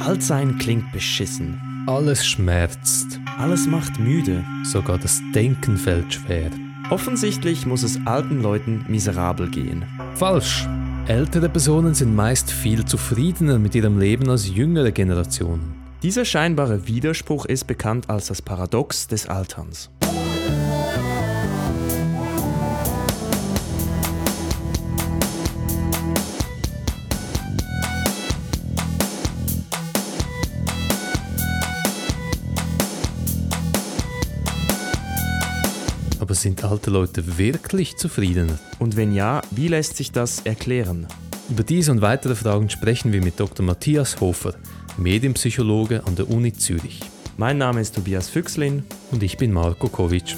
Altsein klingt beschissen. Alles schmerzt. Alles macht müde. Sogar das Denken fällt schwer. Offensichtlich muss es alten Leuten miserabel gehen. Falsch. Ältere Personen sind meist viel zufriedener mit ihrem Leben als jüngere Generationen. Dieser scheinbare Widerspruch ist bekannt als das Paradox des Alterns. Sind alte Leute wirklich zufriedener? Und wenn ja, wie lässt sich das erklären? Über diese und weitere Fragen sprechen wir mit Dr. Matthias Hofer, Medienpsychologe an der Uni Zürich. Mein Name ist Tobias Füchslin und ich bin Marco Kovic.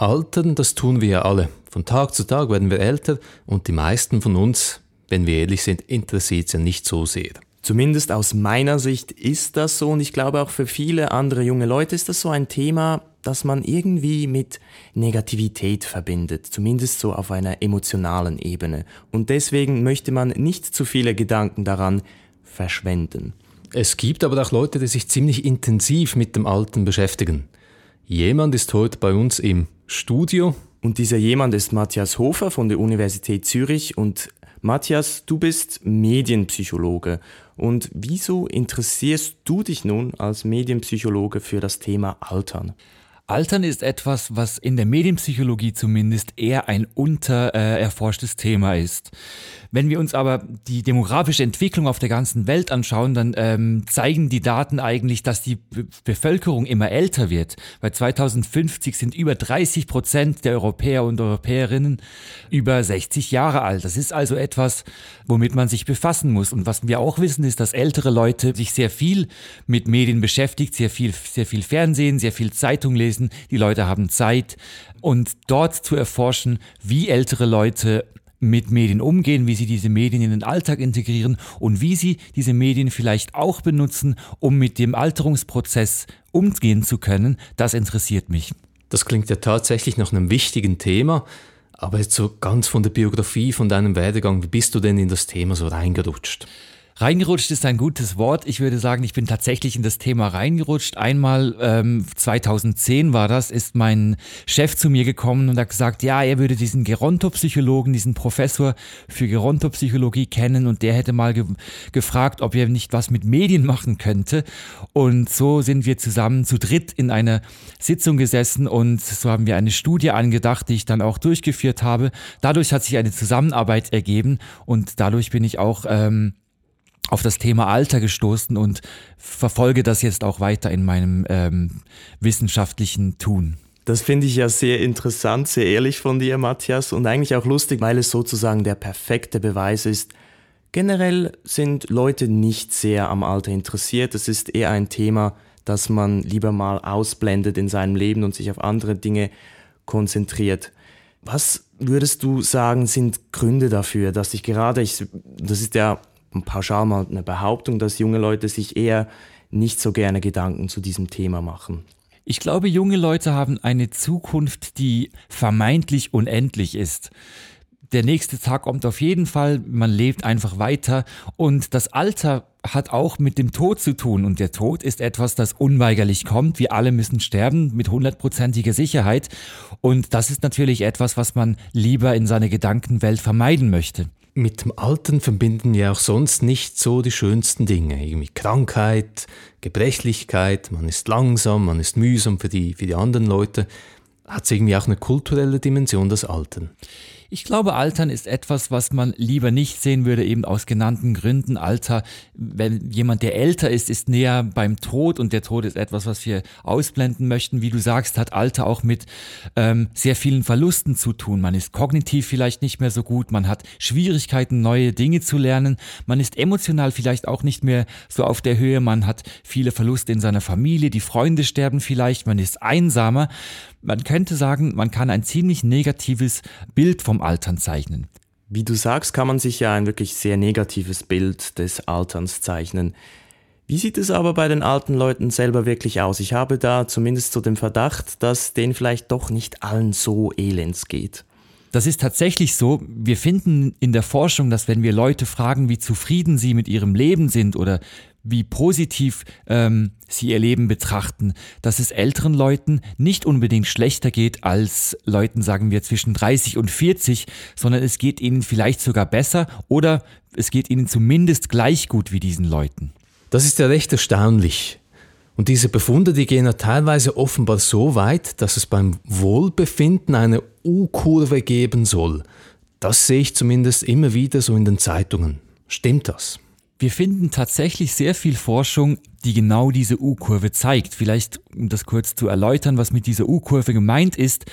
Altern, das tun wir ja alle. Von Tag zu Tag werden wir älter und die meisten von uns, wenn wir ehrlich sind, interessiert es ja nicht so sehr. Zumindest aus meiner Sicht ist das so und ich glaube auch für viele andere junge Leute ist das so ein Thema, das man irgendwie mit Negativität verbindet, zumindest so auf einer emotionalen Ebene. Und deswegen möchte man nicht zu viele Gedanken daran verschwenden. Es gibt aber auch Leute, die sich ziemlich intensiv mit dem Alten beschäftigen. Jemand ist heute bei uns im Studio. Und dieser jemand ist Matthias Hofer von der Universität Zürich. Und Matthias, du bist Medienpsychologe. Und wieso interessierst du dich nun als Medienpsychologe für das Thema Altern? Altern ist etwas, was in der Medienpsychologie zumindest eher ein untererforschtes äh, Thema ist. Wenn wir uns aber die demografische Entwicklung auf der ganzen Welt anschauen, dann ähm, zeigen die Daten eigentlich, dass die Be Bevölkerung immer älter wird. Bei 2050 sind über 30 Prozent der Europäer und Europäerinnen über 60 Jahre alt. Das ist also etwas, womit man sich befassen muss. Und was wir auch wissen, ist, dass ältere Leute sich sehr viel mit Medien beschäftigt, sehr viel, sehr viel Fernsehen, sehr viel Zeitung lesen. Die Leute haben Zeit. Und dort zu erforschen, wie ältere Leute mit Medien umgehen, wie sie diese Medien in den Alltag integrieren und wie sie diese Medien vielleicht auch benutzen, um mit dem Alterungsprozess umgehen zu können, das interessiert mich. Das klingt ja tatsächlich nach einem wichtigen Thema, aber jetzt so ganz von der Biografie, von deinem Werdegang, wie bist du denn in das Thema so reingerutscht? Reingerutscht ist ein gutes Wort. Ich würde sagen, ich bin tatsächlich in das Thema reingerutscht. Einmal ähm, 2010 war das, ist mein Chef zu mir gekommen und hat gesagt, ja, er würde diesen Gerontopsychologen, diesen Professor für Gerontopsychologie kennen und der hätte mal ge gefragt, ob er nicht was mit Medien machen könnte. Und so sind wir zusammen zu dritt in einer Sitzung gesessen und so haben wir eine Studie angedacht, die ich dann auch durchgeführt habe. Dadurch hat sich eine Zusammenarbeit ergeben und dadurch bin ich auch ähm, auf das Thema Alter gestoßen und verfolge das jetzt auch weiter in meinem ähm, wissenschaftlichen Tun. Das finde ich ja sehr interessant, sehr ehrlich von dir, Matthias, und eigentlich auch lustig, weil es sozusagen der perfekte Beweis ist. Generell sind Leute nicht sehr am Alter interessiert. Es ist eher ein Thema, das man lieber mal ausblendet in seinem Leben und sich auf andere Dinge konzentriert. Was würdest du sagen, sind Gründe dafür, dass ich gerade, ich, das ist ja pauschal mal eine Behauptung, dass junge Leute sich eher nicht so gerne Gedanken zu diesem Thema machen. Ich glaube, junge Leute haben eine Zukunft, die vermeintlich unendlich ist. Der nächste Tag kommt auf jeden Fall, man lebt einfach weiter und das Alter hat auch mit dem Tod zu tun und der Tod ist etwas, das unweigerlich kommt. Wir alle müssen sterben mit hundertprozentiger Sicherheit und das ist natürlich etwas, was man lieber in seiner Gedankenwelt vermeiden möchte mit dem Alten verbinden ja auch sonst nicht so die schönsten Dinge. Irgendwie Krankheit, Gebrechlichkeit, man ist langsam, man ist mühsam für die, für die anderen Leute. Hat es irgendwie auch eine kulturelle Dimension, das Alten? Ich glaube, Altern ist etwas, was man lieber nicht sehen würde, eben aus genannten Gründen. Alter, wenn jemand, der älter ist, ist näher beim Tod und der Tod ist etwas, was wir ausblenden möchten. Wie du sagst, hat Alter auch mit ähm, sehr vielen Verlusten zu tun. Man ist kognitiv vielleicht nicht mehr so gut, man hat Schwierigkeiten, neue Dinge zu lernen, man ist emotional vielleicht auch nicht mehr so auf der Höhe, man hat viele Verluste in seiner Familie, die Freunde sterben vielleicht, man ist einsamer. Man könnte sagen, man kann ein ziemlich negatives Bild vom Altern zeichnen. Wie du sagst, kann man sich ja ein wirklich sehr negatives Bild des Alterns zeichnen. Wie sieht es aber bei den alten Leuten selber wirklich aus? Ich habe da zumindest so den Verdacht, dass denen vielleicht doch nicht allen so elends geht. Das ist tatsächlich so. Wir finden in der Forschung, dass wenn wir Leute fragen, wie zufrieden sie mit ihrem Leben sind oder wie positiv ähm, sie ihr Leben betrachten, dass es älteren Leuten nicht unbedingt schlechter geht als Leuten, sagen wir, zwischen 30 und 40, sondern es geht ihnen vielleicht sogar besser oder es geht ihnen zumindest gleich gut wie diesen Leuten. Das ist ja recht erstaunlich. Und diese Befunde, die gehen ja teilweise offenbar so weit, dass es beim Wohlbefinden eine U-Kurve geben soll. Das sehe ich zumindest immer wieder so in den Zeitungen. Stimmt das? Wir finden tatsächlich sehr viel Forschung, die genau diese U-Kurve zeigt. Vielleicht, um das kurz zu erläutern, was mit dieser U-Kurve gemeint ist,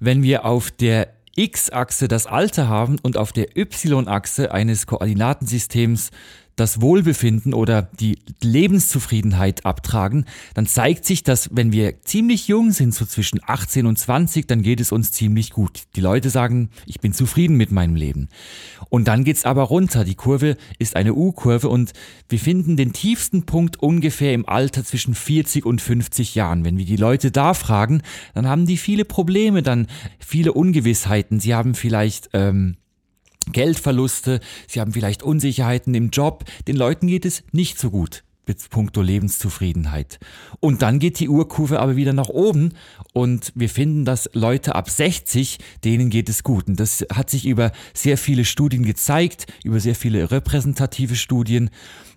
wenn wir auf der X-Achse das Alter haben und auf der Y-Achse eines Koordinatensystems das Wohlbefinden oder die Lebenszufriedenheit abtragen, dann zeigt sich, dass wenn wir ziemlich jung sind, so zwischen 18 und 20, dann geht es uns ziemlich gut. Die Leute sagen, ich bin zufrieden mit meinem Leben. Und dann geht's aber runter. Die Kurve ist eine U-Kurve und wir finden den tiefsten Punkt ungefähr im Alter zwischen 40 und 50 Jahren. Wenn wir die Leute da fragen, dann haben die viele Probleme, dann viele Ungewissheiten. Sie haben vielleicht ähm, Geldverluste, sie haben vielleicht Unsicherheiten im Job, den Leuten geht es nicht so gut mit puncto Lebenszufriedenheit. Und dann geht die Urkurve aber wieder nach oben und wir finden, dass Leute ab 60, denen geht es gut. Und das hat sich über sehr viele Studien gezeigt, über sehr viele repräsentative Studien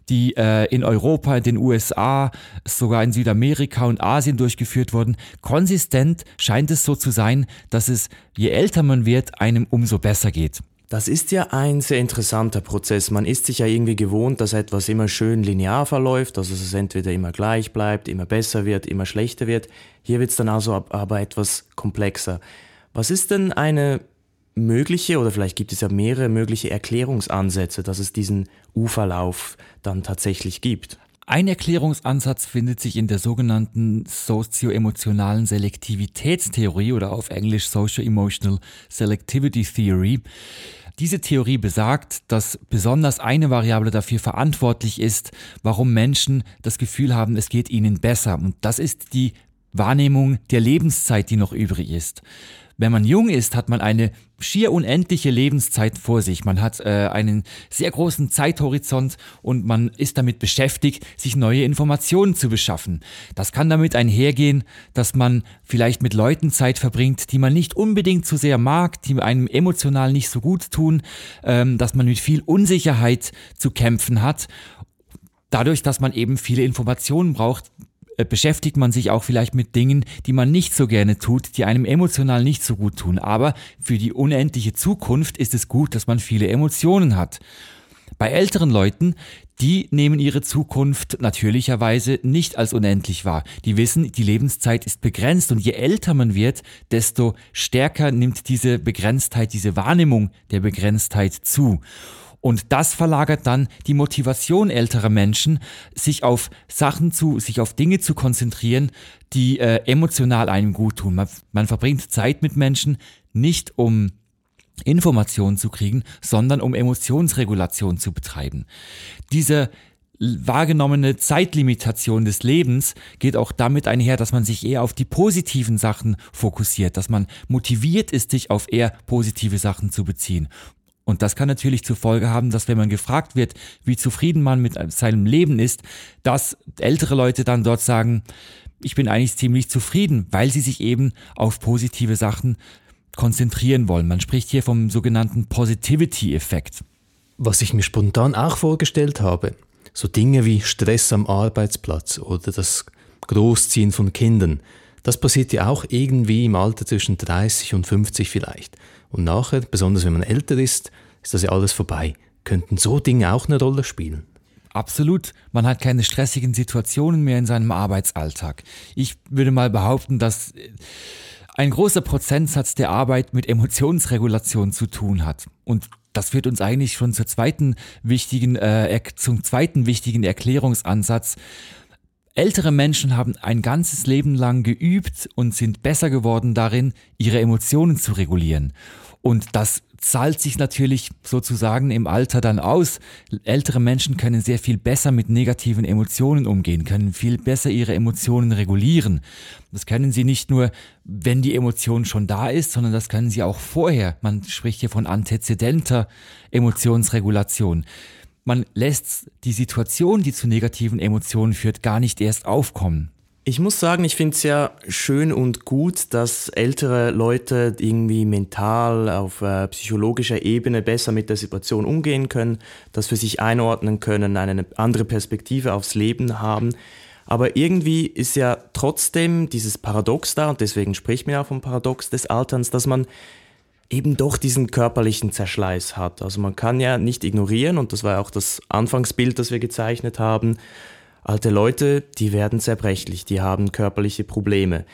die äh, in Europa, in den USA, sogar in Südamerika und Asien durchgeführt wurden. Konsistent scheint es so zu sein, dass es, je älter man wird, einem umso besser geht. Das ist ja ein sehr interessanter Prozess. Man ist sich ja irgendwie gewohnt, dass etwas immer schön linear verläuft, dass es entweder immer gleich bleibt, immer besser wird, immer schlechter wird. Hier wird es dann also aber etwas komplexer. Was ist denn eine mögliche, oder vielleicht gibt es ja mehrere mögliche Erklärungsansätze, dass es diesen U-Verlauf dann tatsächlich gibt? Ein Erklärungsansatz findet sich in der sogenannten sozioemotionalen Selektivitätstheorie oder auf Englisch Social Emotional Selectivity Theory. Diese Theorie besagt, dass besonders eine Variable dafür verantwortlich ist, warum Menschen das Gefühl haben, es geht ihnen besser. Und das ist die Wahrnehmung der Lebenszeit, die noch übrig ist. Wenn man jung ist, hat man eine schier unendliche Lebenszeit vor sich. Man hat äh, einen sehr großen Zeithorizont und man ist damit beschäftigt, sich neue Informationen zu beschaffen. Das kann damit einhergehen, dass man vielleicht mit Leuten Zeit verbringt, die man nicht unbedingt zu sehr mag, die einem emotional nicht so gut tun, ähm, dass man mit viel Unsicherheit zu kämpfen hat dadurch, dass man eben viele Informationen braucht, beschäftigt man sich auch vielleicht mit Dingen, die man nicht so gerne tut, die einem emotional nicht so gut tun. Aber für die unendliche Zukunft ist es gut, dass man viele Emotionen hat. Bei älteren Leuten, die nehmen ihre Zukunft natürlicherweise nicht als unendlich wahr. Die wissen, die Lebenszeit ist begrenzt und je älter man wird, desto stärker nimmt diese Begrenztheit, diese Wahrnehmung der Begrenztheit zu. Und das verlagert dann die Motivation älterer Menschen, sich auf Sachen zu, sich auf Dinge zu konzentrieren, die äh, emotional einem gut tun. Man, man verbringt Zeit mit Menschen nicht um Informationen zu kriegen, sondern um Emotionsregulation zu betreiben. Diese wahrgenommene Zeitlimitation des Lebens geht auch damit einher, dass man sich eher auf die positiven Sachen fokussiert, dass man motiviert ist, sich auf eher positive Sachen zu beziehen. Und das kann natürlich zur Folge haben, dass wenn man gefragt wird, wie zufrieden man mit seinem Leben ist, dass ältere Leute dann dort sagen, ich bin eigentlich ziemlich zufrieden, weil sie sich eben auf positive Sachen konzentrieren wollen. Man spricht hier vom sogenannten Positivity-Effekt. Was ich mir spontan auch vorgestellt habe, so Dinge wie Stress am Arbeitsplatz oder das Großziehen von Kindern, das passiert ja auch irgendwie im Alter zwischen 30 und 50 vielleicht. Und nachher, besonders wenn man älter ist, ist das ja alles vorbei. Könnten so Dinge auch eine Rolle spielen? Absolut. Man hat keine stressigen Situationen mehr in seinem Arbeitsalltag. Ich würde mal behaupten, dass ein großer Prozentsatz der Arbeit mit Emotionsregulation zu tun hat. Und das führt uns eigentlich schon zur zweiten wichtigen, äh, zum zweiten wichtigen Erklärungsansatz. Ältere Menschen haben ein ganzes Leben lang geübt und sind besser geworden darin, ihre Emotionen zu regulieren. Und das zahlt sich natürlich sozusagen im Alter dann aus. Ältere Menschen können sehr viel besser mit negativen Emotionen umgehen, können viel besser ihre Emotionen regulieren. Das können sie nicht nur, wenn die Emotion schon da ist, sondern das können sie auch vorher. Man spricht hier von antezedenter Emotionsregulation. Man lässt die Situation, die zu negativen Emotionen führt, gar nicht erst aufkommen. Ich muss sagen, ich finde es ja schön und gut, dass ältere Leute irgendwie mental auf äh, psychologischer Ebene besser mit der Situation umgehen können, das für sich einordnen können, eine andere Perspektive aufs Leben haben. Aber irgendwie ist ja trotzdem dieses Paradox da, und deswegen spricht man ja vom Paradox des Alterns, dass man eben doch diesen körperlichen Zerschleiß hat. Also man kann ja nicht ignorieren, und das war auch das Anfangsbild, das wir gezeichnet haben, Alte Leute, die werden zerbrechlich, die haben körperliche Probleme.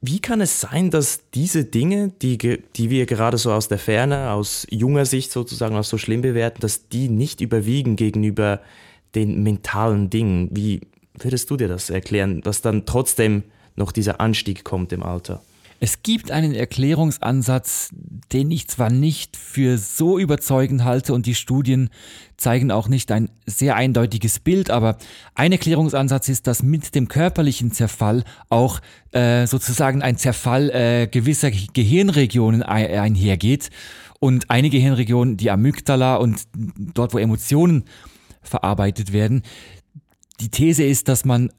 Wie kann es sein, dass diese Dinge, die, die wir gerade so aus der Ferne, aus junger Sicht sozusagen als so schlimm bewerten, dass die nicht überwiegen gegenüber den mentalen Dingen? Wie würdest du dir das erklären, dass dann trotzdem noch dieser Anstieg kommt im Alter? Es gibt einen Erklärungsansatz, den ich zwar nicht für so überzeugend halte und die Studien zeigen auch nicht ein sehr eindeutiges Bild, aber ein Erklärungsansatz ist, dass mit dem körperlichen Zerfall auch äh, sozusagen ein Zerfall äh, gewisser Gehirnregionen einhergeht und eine Gehirnregion, die Amygdala und dort, wo Emotionen verarbeitet werden, die These ist, dass man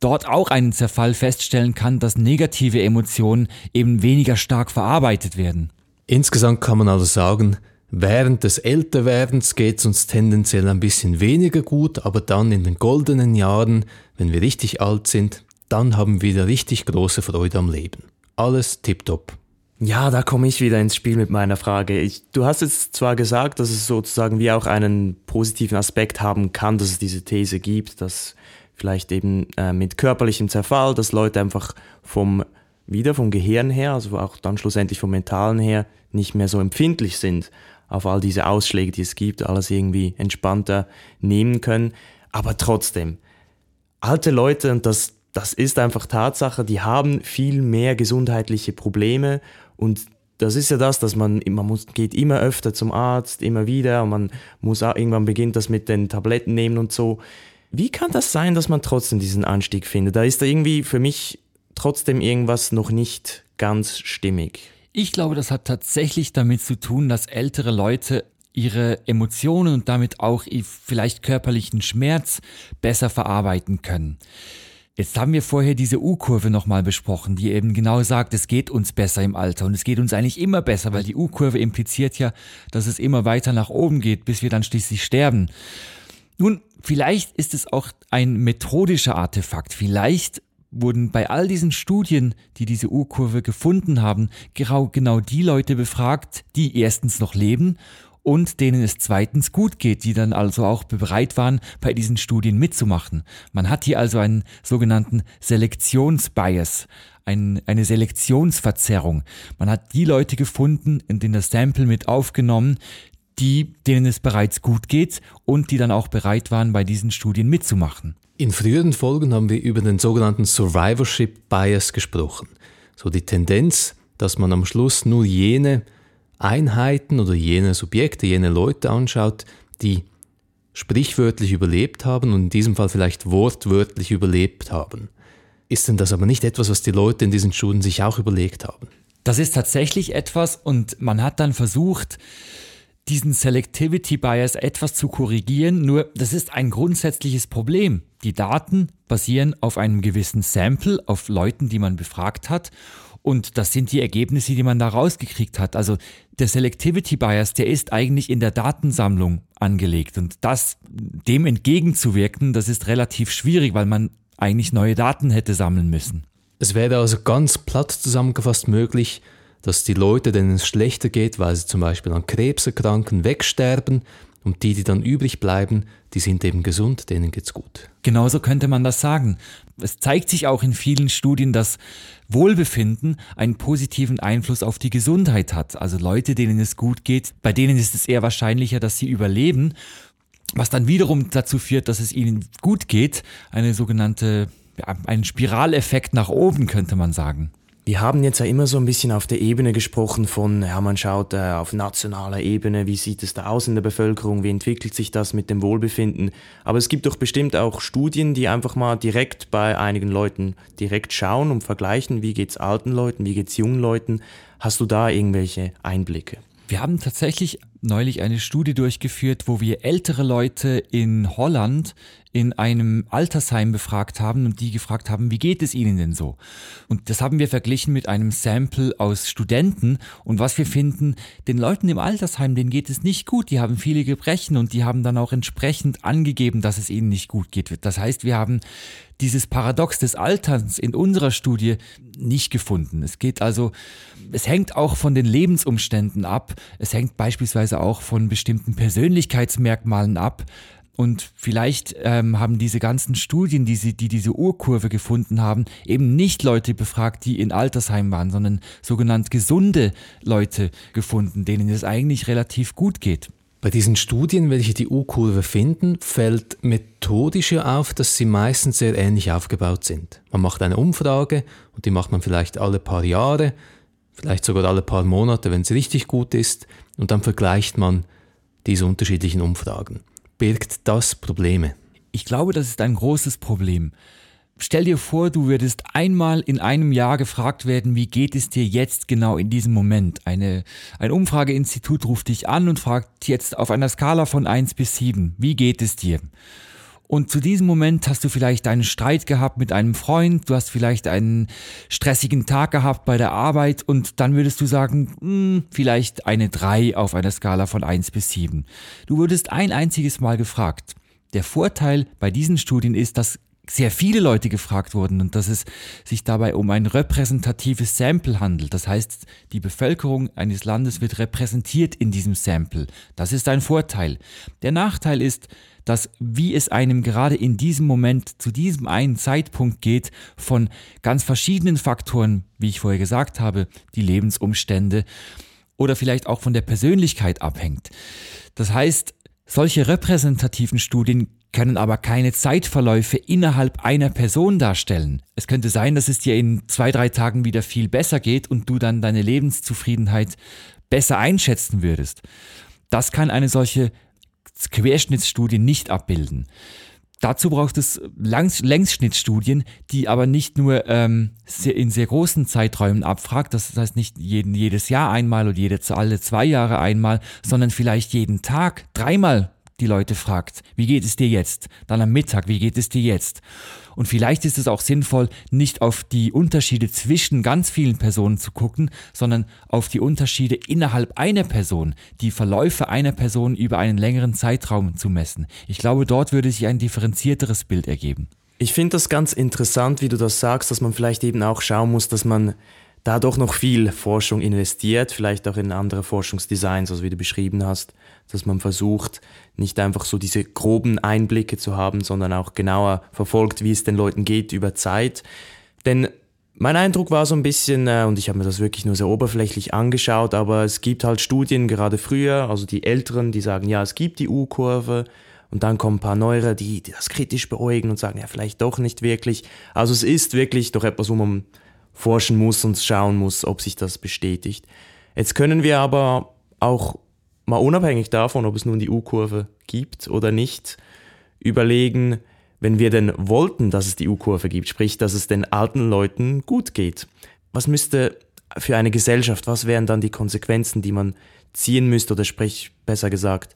dort auch einen Zerfall feststellen kann, dass negative Emotionen eben weniger stark verarbeitet werden. Insgesamt kann man also sagen, während des Älterwerdens geht es uns tendenziell ein bisschen weniger gut, aber dann in den goldenen Jahren, wenn wir richtig alt sind, dann haben wir wieder richtig große Freude am Leben. Alles tipptopp. Ja, da komme ich wieder ins Spiel mit meiner Frage. Ich, du hast jetzt zwar gesagt, dass es sozusagen wie auch einen positiven Aspekt haben kann, dass es diese These gibt, dass vielleicht eben äh, mit körperlichem Zerfall, dass Leute einfach vom wieder vom Gehirn her, also auch dann schlussendlich vom Mentalen her, nicht mehr so empfindlich sind auf all diese Ausschläge, die es gibt, alles irgendwie entspannter nehmen können. Aber trotzdem, alte Leute, und das, das ist einfach Tatsache, die haben viel mehr gesundheitliche Probleme und das ist ja das, dass man, man muss, geht immer öfter zum Arzt, immer wieder, und man muss auch, irgendwann beginnt das mit den Tabletten nehmen und so. Wie kann das sein, dass man trotzdem diesen Anstieg findet? Da ist da irgendwie für mich trotzdem irgendwas noch nicht ganz stimmig. Ich glaube, das hat tatsächlich damit zu tun, dass ältere Leute ihre Emotionen und damit auch vielleicht körperlichen Schmerz besser verarbeiten können. Jetzt haben wir vorher diese U-Kurve nochmal besprochen, die eben genau sagt, es geht uns besser im Alter und es geht uns eigentlich immer besser, weil die U-Kurve impliziert ja, dass es immer weiter nach oben geht, bis wir dann schließlich sterben. Nun, vielleicht ist es auch ein methodischer Artefakt. Vielleicht wurden bei all diesen Studien, die diese U-Kurve gefunden haben, genau die Leute befragt, die erstens noch leben und denen es zweitens gut geht, die dann also auch bereit waren, bei diesen Studien mitzumachen. Man hat hier also einen sogenannten Selektionsbias, ein, eine Selektionsverzerrung. Man hat die Leute gefunden, in denen das Sample mit aufgenommen, die, denen es bereits gut geht und die dann auch bereit waren, bei diesen Studien mitzumachen. In früheren Folgen haben wir über den sogenannten Survivorship Bias gesprochen. So die Tendenz, dass man am Schluss nur jene Einheiten oder jene Subjekte, jene Leute anschaut, die sprichwörtlich überlebt haben und in diesem Fall vielleicht wortwörtlich überlebt haben. Ist denn das aber nicht etwas, was die Leute in diesen Studien sich auch überlegt haben? Das ist tatsächlich etwas und man hat dann versucht, diesen Selectivity Bias etwas zu korrigieren, nur das ist ein grundsätzliches Problem. Die Daten basieren auf einem gewissen Sample, auf Leuten, die man befragt hat und das sind die Ergebnisse, die man da rausgekriegt hat. Also der Selectivity Bias, der ist eigentlich in der Datensammlung angelegt und das dem entgegenzuwirken, das ist relativ schwierig, weil man eigentlich neue Daten hätte sammeln müssen. Es wäre also ganz platt zusammengefasst möglich, dass die Leute, denen es schlechter geht, weil sie zum Beispiel an Krebs erkranken, wegsterben und die, die dann übrig bleiben, die sind eben gesund, denen geht's gut. Genauso könnte man das sagen. Es zeigt sich auch in vielen Studien, dass Wohlbefinden einen positiven Einfluss auf die Gesundheit hat. Also Leute, denen es gut geht, bei denen ist es eher wahrscheinlicher, dass sie überleben, was dann wiederum dazu führt, dass es ihnen gut geht. Eine sogenannte, ja, ein Spiraleffekt nach oben, könnte man sagen. Wir haben jetzt ja immer so ein bisschen auf der Ebene gesprochen von, ja, man schaut äh, auf nationaler Ebene, wie sieht es da aus in der Bevölkerung, wie entwickelt sich das mit dem Wohlbefinden. Aber es gibt doch bestimmt auch Studien, die einfach mal direkt bei einigen Leuten direkt schauen und vergleichen, wie geht's alten Leuten, wie geht's jungen Leuten. Hast du da irgendwelche Einblicke? Wir haben tatsächlich neulich eine Studie durchgeführt, wo wir ältere Leute in Holland in einem Altersheim befragt haben und die gefragt haben, wie geht es ihnen denn so? Und das haben wir verglichen mit einem Sample aus Studenten und was wir finden, den Leuten im Altersheim, denen geht es nicht gut, die haben viele Gebrechen und die haben dann auch entsprechend angegeben, dass es ihnen nicht gut geht. Das heißt, wir haben dieses Paradox des Alterns in unserer Studie nicht gefunden. Es geht also, es hängt auch von den Lebensumständen ab. Es hängt beispielsweise auch von bestimmten Persönlichkeitsmerkmalen ab. Und vielleicht ähm, haben diese ganzen Studien, die, sie, die diese Urkurve gefunden haben, eben nicht Leute befragt, die in Altersheim waren, sondern sogenannt gesunde Leute gefunden, denen es eigentlich relativ gut geht. Bei diesen Studien, welche die U-Kurve finden, fällt methodisch ja auf, dass sie meistens sehr ähnlich aufgebaut sind. Man macht eine Umfrage und die macht man vielleicht alle paar Jahre, vielleicht sogar alle paar Monate, wenn es richtig gut ist, und dann vergleicht man diese unterschiedlichen Umfragen birgt das Probleme? Ich glaube, das ist ein großes Problem. Stell dir vor, du würdest einmal in einem Jahr gefragt werden, wie geht es dir jetzt genau in diesem Moment? Eine, ein Umfrageinstitut ruft dich an und fragt jetzt auf einer Skala von eins bis sieben, wie geht es dir? Und zu diesem Moment hast du vielleicht einen Streit gehabt mit einem Freund, du hast vielleicht einen stressigen Tag gehabt bei der Arbeit und dann würdest du sagen, mh, hm, vielleicht eine 3 auf einer Skala von 1 bis 7. Du würdest ein einziges Mal gefragt. Der Vorteil bei diesen Studien ist, dass sehr viele Leute gefragt wurden und dass es sich dabei um ein repräsentatives Sample handelt. Das heißt, die Bevölkerung eines Landes wird repräsentiert in diesem Sample. Das ist ein Vorteil. Der Nachteil ist, dass wie es einem gerade in diesem Moment zu diesem einen Zeitpunkt geht, von ganz verschiedenen Faktoren, wie ich vorher gesagt habe, die Lebensumstände oder vielleicht auch von der Persönlichkeit abhängt. Das heißt, solche repräsentativen Studien können aber keine Zeitverläufe innerhalb einer Person darstellen. Es könnte sein, dass es dir in zwei, drei Tagen wieder viel besser geht und du dann deine Lebenszufriedenheit besser einschätzen würdest. Das kann eine solche Querschnittsstudie nicht abbilden. Dazu braucht es Langs Längsschnittstudien, die aber nicht nur ähm, in sehr großen Zeiträumen abfragt, das heißt nicht jeden, jedes Jahr einmal oder jede, alle zwei Jahre einmal, sondern vielleicht jeden Tag dreimal die Leute fragt, wie geht es dir jetzt? Dann am Mittag, wie geht es dir jetzt? Und vielleicht ist es auch sinnvoll, nicht auf die Unterschiede zwischen ganz vielen Personen zu gucken, sondern auf die Unterschiede innerhalb einer Person, die Verläufe einer Person über einen längeren Zeitraum zu messen. Ich glaube, dort würde sich ein differenzierteres Bild ergeben. Ich finde das ganz interessant, wie du das sagst, dass man vielleicht eben auch schauen muss, dass man da doch noch viel Forschung investiert, vielleicht auch in andere Forschungsdesigns, also wie du beschrieben hast, dass man versucht, nicht einfach so diese groben Einblicke zu haben, sondern auch genauer verfolgt, wie es den Leuten geht über Zeit. Denn mein Eindruck war so ein bisschen, äh, und ich habe mir das wirklich nur sehr oberflächlich angeschaut, aber es gibt halt Studien, gerade früher, also die Älteren, die sagen, ja, es gibt die U-Kurve, und dann kommen ein paar Neuere, die, die das kritisch beäugen und sagen, ja, vielleicht doch nicht wirklich. Also es ist wirklich doch etwas, wo man forschen muss und schauen muss, ob sich das bestätigt. Jetzt können wir aber auch mal unabhängig davon, ob es nun die U-Kurve gibt oder nicht, überlegen, wenn wir denn wollten, dass es die U-Kurve gibt, sprich, dass es den alten Leuten gut geht. Was müsste für eine Gesellschaft, was wären dann die Konsequenzen, die man ziehen müsste oder sprich, besser gesagt,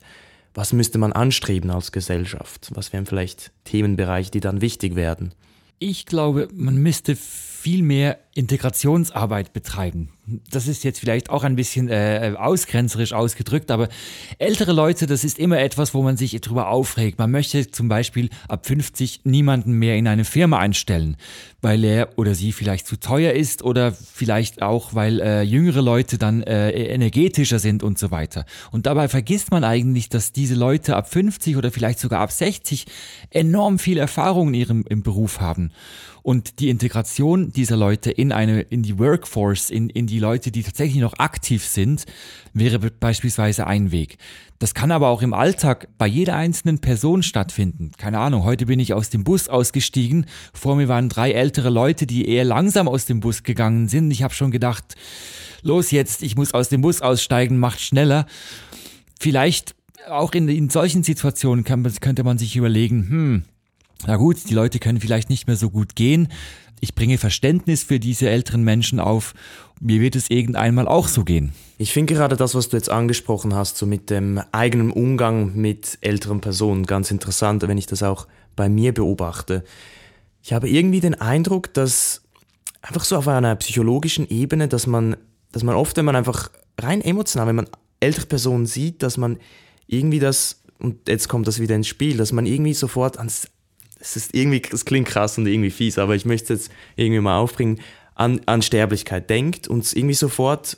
was müsste man anstreben als Gesellschaft? Was wären vielleicht Themenbereiche, die dann wichtig werden? Ich glaube, man müsste viel mehr Integrationsarbeit betreiben. Das ist jetzt vielleicht auch ein bisschen äh, ausgrenzerisch ausgedrückt, aber ältere Leute, das ist immer etwas, wo man sich drüber aufregt. Man möchte zum Beispiel ab 50 niemanden mehr in eine Firma einstellen, weil er oder sie vielleicht zu teuer ist oder vielleicht auch, weil äh, jüngere Leute dann äh, energetischer sind und so weiter. Und dabei vergisst man eigentlich, dass diese Leute ab 50 oder vielleicht sogar ab 60 enorm viel Erfahrung in ihrem im Beruf haben. Und die Integration dieser Leute in eine, in die Workforce, in, in die Leute, die tatsächlich noch aktiv sind, wäre beispielsweise ein Weg. Das kann aber auch im Alltag bei jeder einzelnen Person stattfinden. Keine Ahnung, heute bin ich aus dem Bus ausgestiegen. Vor mir waren drei ältere Leute, die eher langsam aus dem Bus gegangen sind. Ich habe schon gedacht, los jetzt, ich muss aus dem Bus aussteigen, macht schneller. Vielleicht auch in, in solchen Situationen kann, könnte man sich überlegen, hm, na gut, die Leute können vielleicht nicht mehr so gut gehen. Ich bringe Verständnis für diese älteren Menschen auf. Mir wird es irgendeinmal auch so gehen. Ich finde gerade das, was du jetzt angesprochen hast, so mit dem eigenen Umgang mit älteren Personen, ganz interessant, wenn ich das auch bei mir beobachte. Ich habe irgendwie den Eindruck, dass einfach so auf einer psychologischen Ebene, dass man, dass man oft, wenn man einfach rein emotional, wenn man ältere Personen sieht, dass man irgendwie das, und jetzt kommt das wieder ins Spiel, dass man irgendwie sofort ans es ist irgendwie, es klingt krass und irgendwie fies, aber ich möchte es jetzt irgendwie mal aufbringen, an, an Sterblichkeit denkt und irgendwie sofort,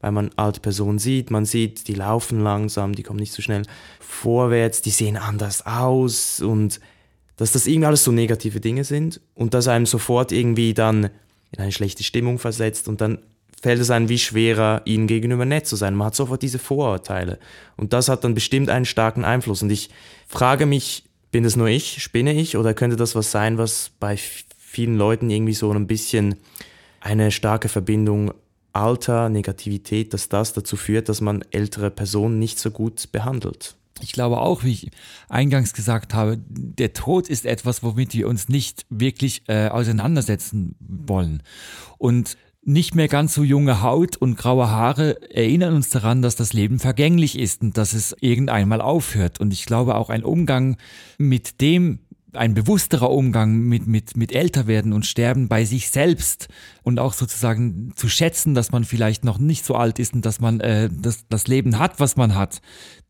weil man alte Personen sieht, man sieht, die laufen langsam, die kommen nicht so schnell vorwärts, die sehen anders aus und dass das irgendwie alles so negative Dinge sind und dass einem sofort irgendwie dann in eine schlechte Stimmung versetzt und dann fällt es einem wie schwerer, ihnen gegenüber nett zu sein. Man hat sofort diese Vorurteile. Und das hat dann bestimmt einen starken Einfluss. Und ich frage mich, bin es nur ich, spinne ich oder könnte das was sein, was bei vielen Leuten irgendwie so ein bisschen eine starke Verbindung Alter, Negativität, dass das dazu führt, dass man ältere Personen nicht so gut behandelt? Ich glaube auch, wie ich eingangs gesagt habe, der Tod ist etwas, womit wir uns nicht wirklich äh, auseinandersetzen wollen. Und nicht mehr ganz so junge Haut und graue Haare erinnern uns daran, dass das Leben vergänglich ist und dass es irgendeinmal aufhört. Und ich glaube auch ein Umgang mit dem, ein bewussterer Umgang mit, mit, mit Älterwerden und Sterben bei sich selbst und auch sozusagen zu schätzen, dass man vielleicht noch nicht so alt ist und dass man äh, das, das Leben hat, was man hat,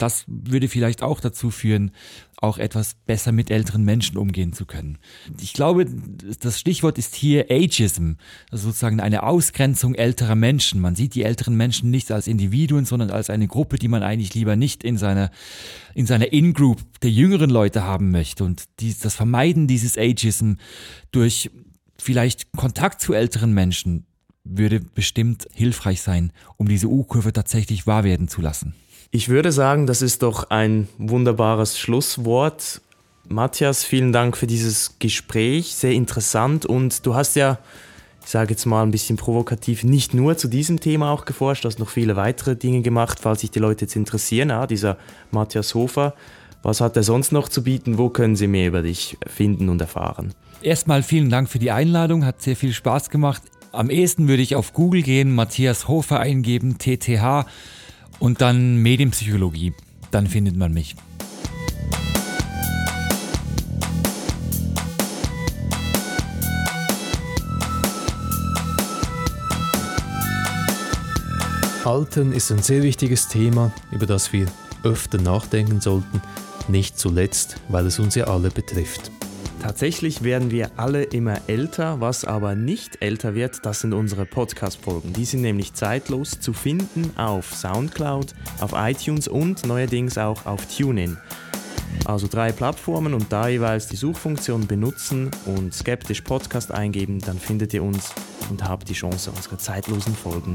das würde vielleicht auch dazu führen, auch etwas besser mit älteren Menschen umgehen zu können. Ich glaube, das Stichwort ist hier Ageism, also sozusagen eine Ausgrenzung älterer Menschen. Man sieht die älteren Menschen nicht als Individuen, sondern als eine Gruppe, die man eigentlich lieber nicht in seiner, in seiner In-Group der jüngeren Leute haben möchte. Und dies, das Vermeiden dieses Ageism durch vielleicht Kontakt zu älteren Menschen würde bestimmt hilfreich sein, um diese U-Kurve tatsächlich wahr werden zu lassen. Ich würde sagen, das ist doch ein wunderbares Schlusswort. Matthias, vielen Dank für dieses Gespräch, sehr interessant und du hast ja, ich sage jetzt mal ein bisschen provokativ, nicht nur zu diesem Thema auch geforscht, du hast noch viele weitere Dinge gemacht, falls sich die Leute jetzt interessieren. Ja, dieser Matthias Hofer, was hat er sonst noch zu bieten? Wo können sie mehr über dich finden und erfahren? Erstmal vielen Dank für die Einladung, hat sehr viel Spaß gemacht. Am ehesten würde ich auf Google gehen, Matthias Hofer eingeben, TTH und dann Medienpsychologie. Dann findet man mich. Altern ist ein sehr wichtiges Thema, über das wir öfter nachdenken sollten, nicht zuletzt, weil es uns ja alle betrifft. Tatsächlich werden wir alle immer älter, was aber nicht älter wird, das sind unsere Podcast-Folgen. Die sind nämlich zeitlos zu finden auf Soundcloud, auf iTunes und neuerdings auch auf TuneIn. Also drei Plattformen und da jeweils die Suchfunktion benutzen und skeptisch Podcast eingeben, dann findet ihr uns und habt die Chance, unsere zeitlosen Folgen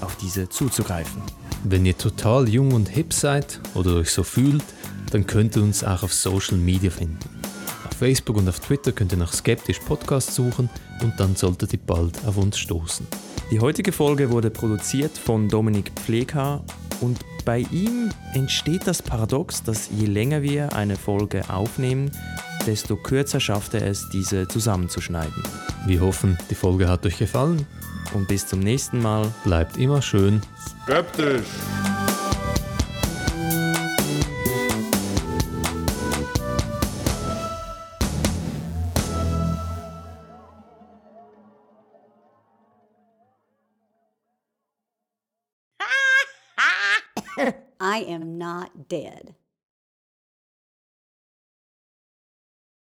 auf diese zuzugreifen. Wenn ihr total jung und hip seid oder euch so fühlt, dann könnt ihr uns auch auf Social Media finden. Facebook und auf Twitter könnt ihr nach Skeptisch Podcast suchen und dann solltet ihr bald auf uns stoßen. Die heutige Folge wurde produziert von Dominik Pfleghaar und bei ihm entsteht das Paradox, dass je länger wir eine Folge aufnehmen, desto kürzer schafft er es, diese zusammenzuschneiden. Wir hoffen, die Folge hat euch gefallen. Und bis zum nächsten Mal. Bleibt immer schön skeptisch. I am not dead.